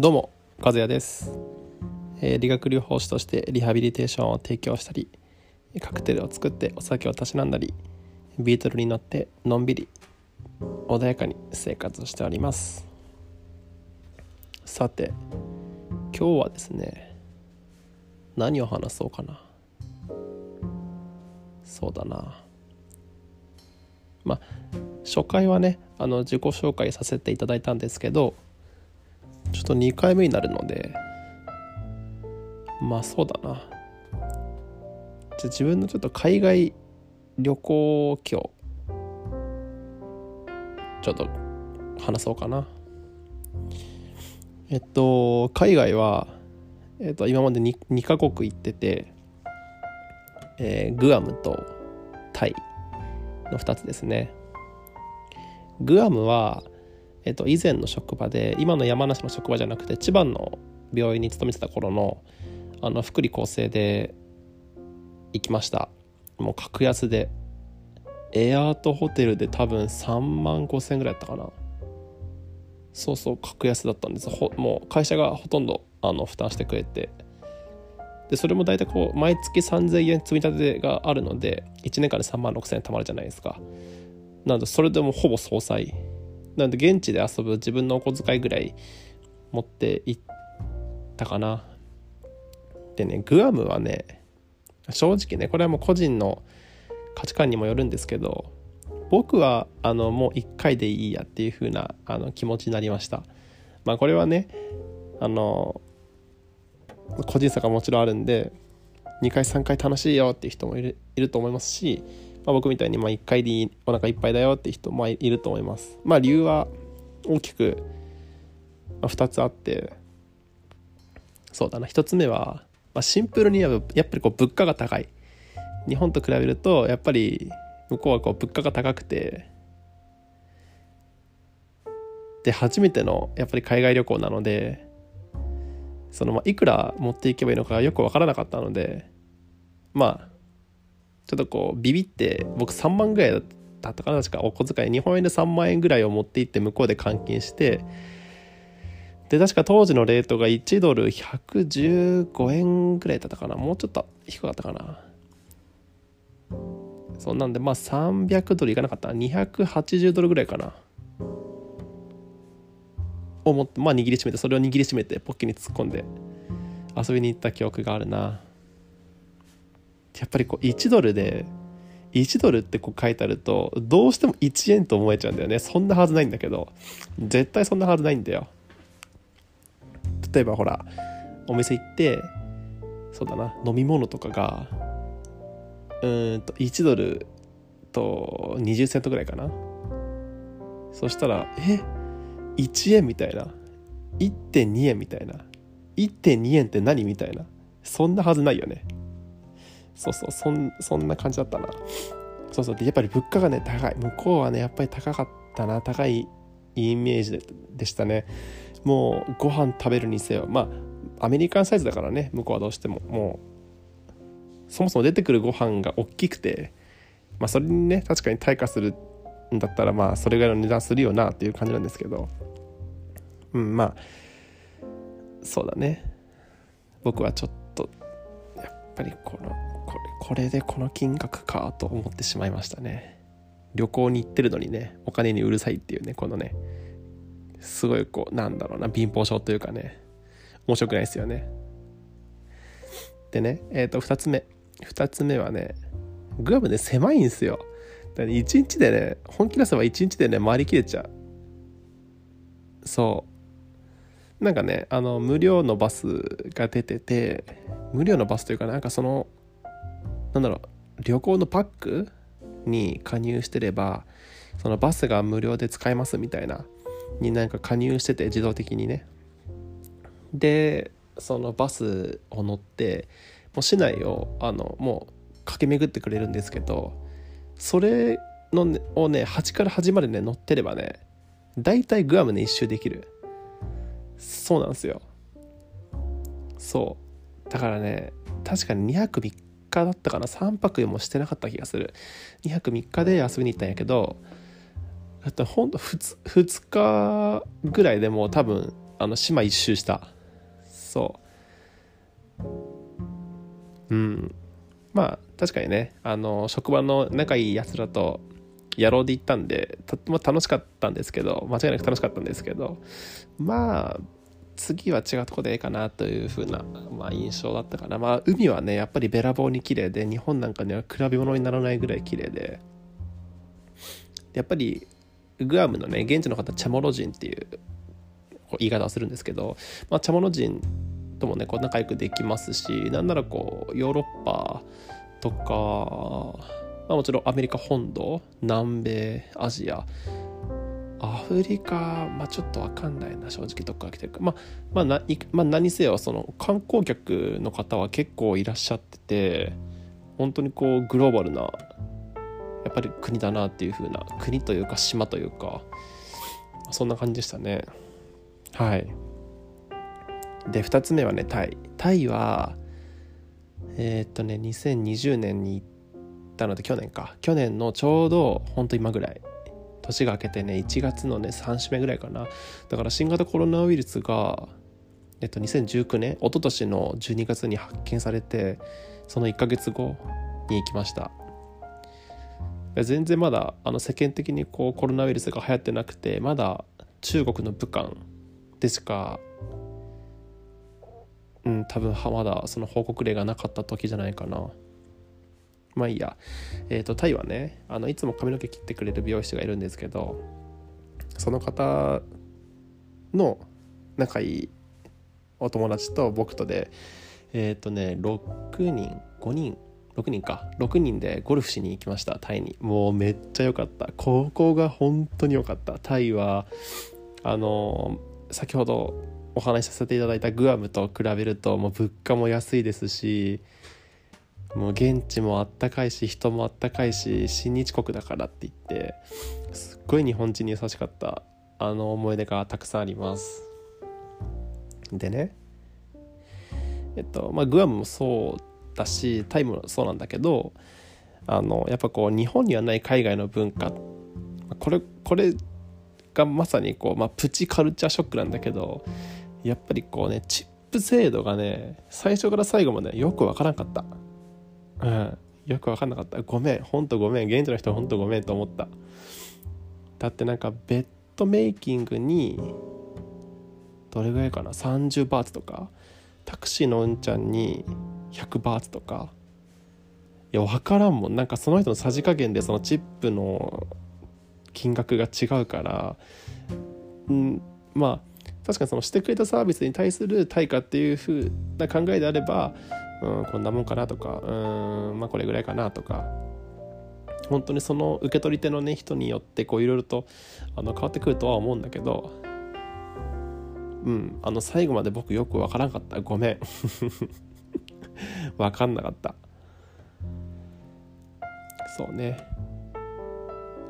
どうも和也です、えー理学療法士としてリハビリテーションを提供したりカクテルを作ってお酒をたしなんだりビートルに乗ってのんびり穏やかに生活しております。さて今日はですね何を話そうかな。そうだな。まあ初回はねあの自己紹介させていただいたんですけどちょっと2回目になるのでまあそうだな。じゃ自分のちょっと海外旅行今日ちょっと話そうかな。えっと海外は、えっと、今まで 2, 2カ国行ってて、えーグアムとタイの2つですね。グアムは、えっと、以前の職場で今の山梨の職場じゃなくて千葉の病院に勤めてた頃のあの福利厚生で行きました。もう格安で。エアートホテルで多分3万5千円ぐらいだったかな。そうそう格安だったんです。ほもう会社がほとんどあの負担してくれて。でそれも大体こう毎月3000円積み立てがあるので1年間で3万6000円貯まるじゃないですか。なのでそれでもほぼ総裁なので現地で遊ぶ自分のお小遣いぐらい持って行ったかな。でねグアムはね正直ねこれはもう個人の価値観にもよるんですけど僕はあのもう1回でいいやっていう風なあな気持ちになりました。まあこれはねあの個人差がもちろんあるんで2回3回楽しいよっていう人もいると思いますし、まあ、僕みたいにまあ1回でお腹いっぱいだよって人もいると思います。まあ理由は大きく2つあって。そうだな。1つ目は、まあ、シンプルにやっぱやっぱりこう物価が高い。日本と比べるとやっぱり向こうはこう物価が高くて。で初めてのやっぱり海外旅行なのでそのまあいくら持っていけばいいのかよく分からなかったのでまあちょっとこうビビって僕3万ぐらいだったかな確か。お小遣い。日本円で3万円ぐらいを持って行って向こうで換金して。で確か当時のレートが1ドル115円ぐらいだったかな。もうちょっと低かったかな。そんなんでまあ300ドルいかなかった。280ドルぐらいかな。思ってまあ握りしめてそれを握りしめてポッケに突っ込んで遊びに行った記憶があるな。やっぱりこう1ドルで1ドルってこう書いてあるとどうしても1円と思えちゃうんだよね。そんなはずないんだけど。絶対そんなはずないんだよ。例えばほらお店行ってそうだな飲み物とかがうんと1ドルと20セントぐらいかな。そしたらえ？1円みたいな。1.2円みたいな。1.2円って何？みたいな。そんなはずないよね。そうそうそんそんな感じだったな。そうそうでやっぱり物価がね高い。向こうはねやっぱり高かったな。高いイメージででしたね。もうご飯食べるにせよ。まあアメリカンサイズだからね向こうはどうしても。もうそもそも出てくるご飯が大きくてまあそれにね確かに対価するんだったらまあそれぐらいの値段するよなっていう感じなんですけど。うんまあそうだね。僕はちょっとやっぱりこのこれこれでこの金額かと思ってしまいましたね。旅行に行ってるのにねお金にうるさいっていうねこのねすごいこうなんだろうな貧乏症というかね面白くないですよね。でねえっ、と2つ目。2つ目はねグアムね狭いんですよ。だから1日でね本気出せば1日でね回りきれちゃう。そう。なんかねあの無料のバスが出てて無料のバスというかなんかそのなんだろう旅行のパックに加入してればそのバスが無料で使えますみたいなになんか加入してて自動的にね。でそのバスを乗ってもう市内をあのもう駆け巡ってくれるんですけどそれの、ね、をね端から端までね乗ってればね大体グアムね一周できる。そうなんですよ。そう。だからね確かに2泊3日だったかな？3泊もしてなかった気がする。2泊3日で遊びに行ったんやけどだってほんと 2, 2日ぐらいでもう多分あの島一周した。そう。うん。まあ確かにね。あの職場の仲いいやつらと野郎で行ったんでとっても楽しかったんですけど間違いなく楽しかったんですけどまあ次は違うとこでええかなという風な、まあ、印象だったかな。まあ海はねやっぱりべらぼうに綺麗で日本なんかには比べ物にならないぐらい綺麗で。やっぱりグアムのね現地の方チャモロ人っていう言い方をするんですけど、まあ、チャモロ人ともねこう仲良くできますしなんならこうヨーロッパとか、まあ、もちろんアメリカ本土南米アジアアフリカ、まあ、ちょっと分かんないな正直どっから来てるか、まあまあなまあ、何せよその観光客の方は結構いらっしゃってて本当にこうグローバルなやっぱり国だなっていう風な国というか島というかそんな感じでしたね。はい。で2つ目はねタイ。タイはえー、っとね2020年に行ったので去年か。去年のちょうどほんと今ぐらい。年が明けてね1月のね3週目ぐらいかな。だから新型コロナウイルスがえっと2019年一昨年の12月に発見されてその1ヶ月後に行きました。全然まだあの世間的にこうコロナウイルスが流行ってなくてまだ中国の武漢でしかうん多分まだその報告例がなかった時じゃないかな。まあいいや。えっ、ー、とタイはねあのいつも髪の毛切ってくれる美容師がいるんですけどその方の仲いいお友達と僕とでえっ、ー、とね6人5人6人か。6人でゴルフしに行きましたタイに。もうめっちゃ良かった。ここが本当に良かった。タイはあの先ほどお話しさせていただいたグアムと比べるともう物価も安いですしもう現地もあったかいし人もあったかいし親日国だからって言ってすっごい日本人に優しかったあの思い出がたくさんあります。でねえっとまあグアムもそうだしタイもそうなんだけどあのやっぱこう日本にはない海外の文化これこれがまさにこう、まあ、プチカルチャーショックなんだけどやっぱりこうねチップ制度がね最初から最後までよくわからんかった。うん。よくわかんなかった。ごめん。ほんとごめん。現地の人ほんとごめんと思った。だってなんかベッドメイキングにどれぐらいかな？30バーツとか。タクシーのうんちゃんに100バーツとか。いや分からんもん。なんかその人のさじ加減でそのチップの金額が違うから。ん。まあ確かにそのしてくれたサービスに対する対価っていう風な考えであれば、うん、こんなもんかなとかうんまあこれぐらいかなとか。本当にその受け取り手のね人によってこういろいろとあの変わってくるとは思うんだけどうんあの最後まで僕よくわからんかった。ごめん。分かんなかった。そうね。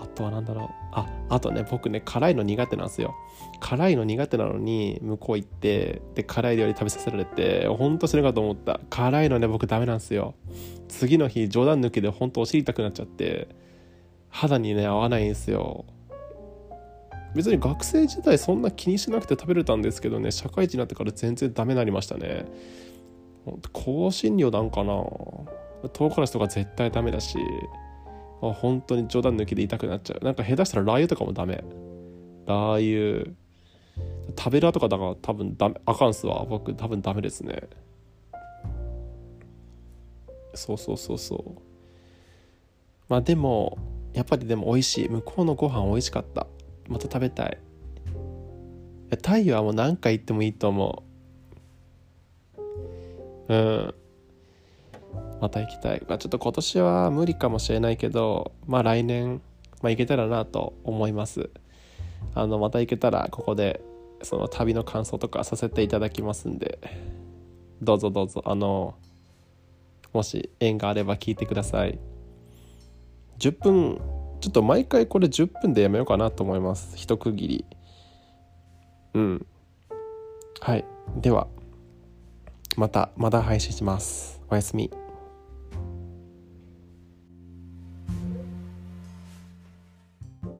あとは何だろう。ああとね僕ね辛いの苦手なんですよ。辛いの苦手なのに向こう行ってで辛い料理食べさせられてほんと死ぬかと思った。辛いのね僕ダメなんですよ。次の日冗談抜きでほんとお尻痛くなっちゃって肌にね合わないんですよ。別に学生時代そんな気にしなくて食べれたんですけどね社会人になってから全然ダメになりましたね。香辛料なんかな。唐辛子とか絶対ダメだし。本当に冗談抜きで痛くなっちゃう。なんか下手したらラー油とかもダメ。ラー油。食べらとかだから多分ダメあかんすわ。僕多分ダメですね。そうそうそうそう。まあでもやっぱりでも美味しい。向こうのご飯美味しかった。また食べたい。タイはもう何回行ってもいいと思う。うん。また行きたい、まあ、ちょっと今年は無理かもしれないけどまあ来年、まあ、行けたらなと思います。あのまた行けたらここでその旅の感想とかさせていただきますんで。どうぞどうぞ。あのもし縁があれば聞いてください。10分ちょっと毎回これ10分でやめようかなと思います。一区切り。うん。はい。ではまたまた配信します。おやすみ。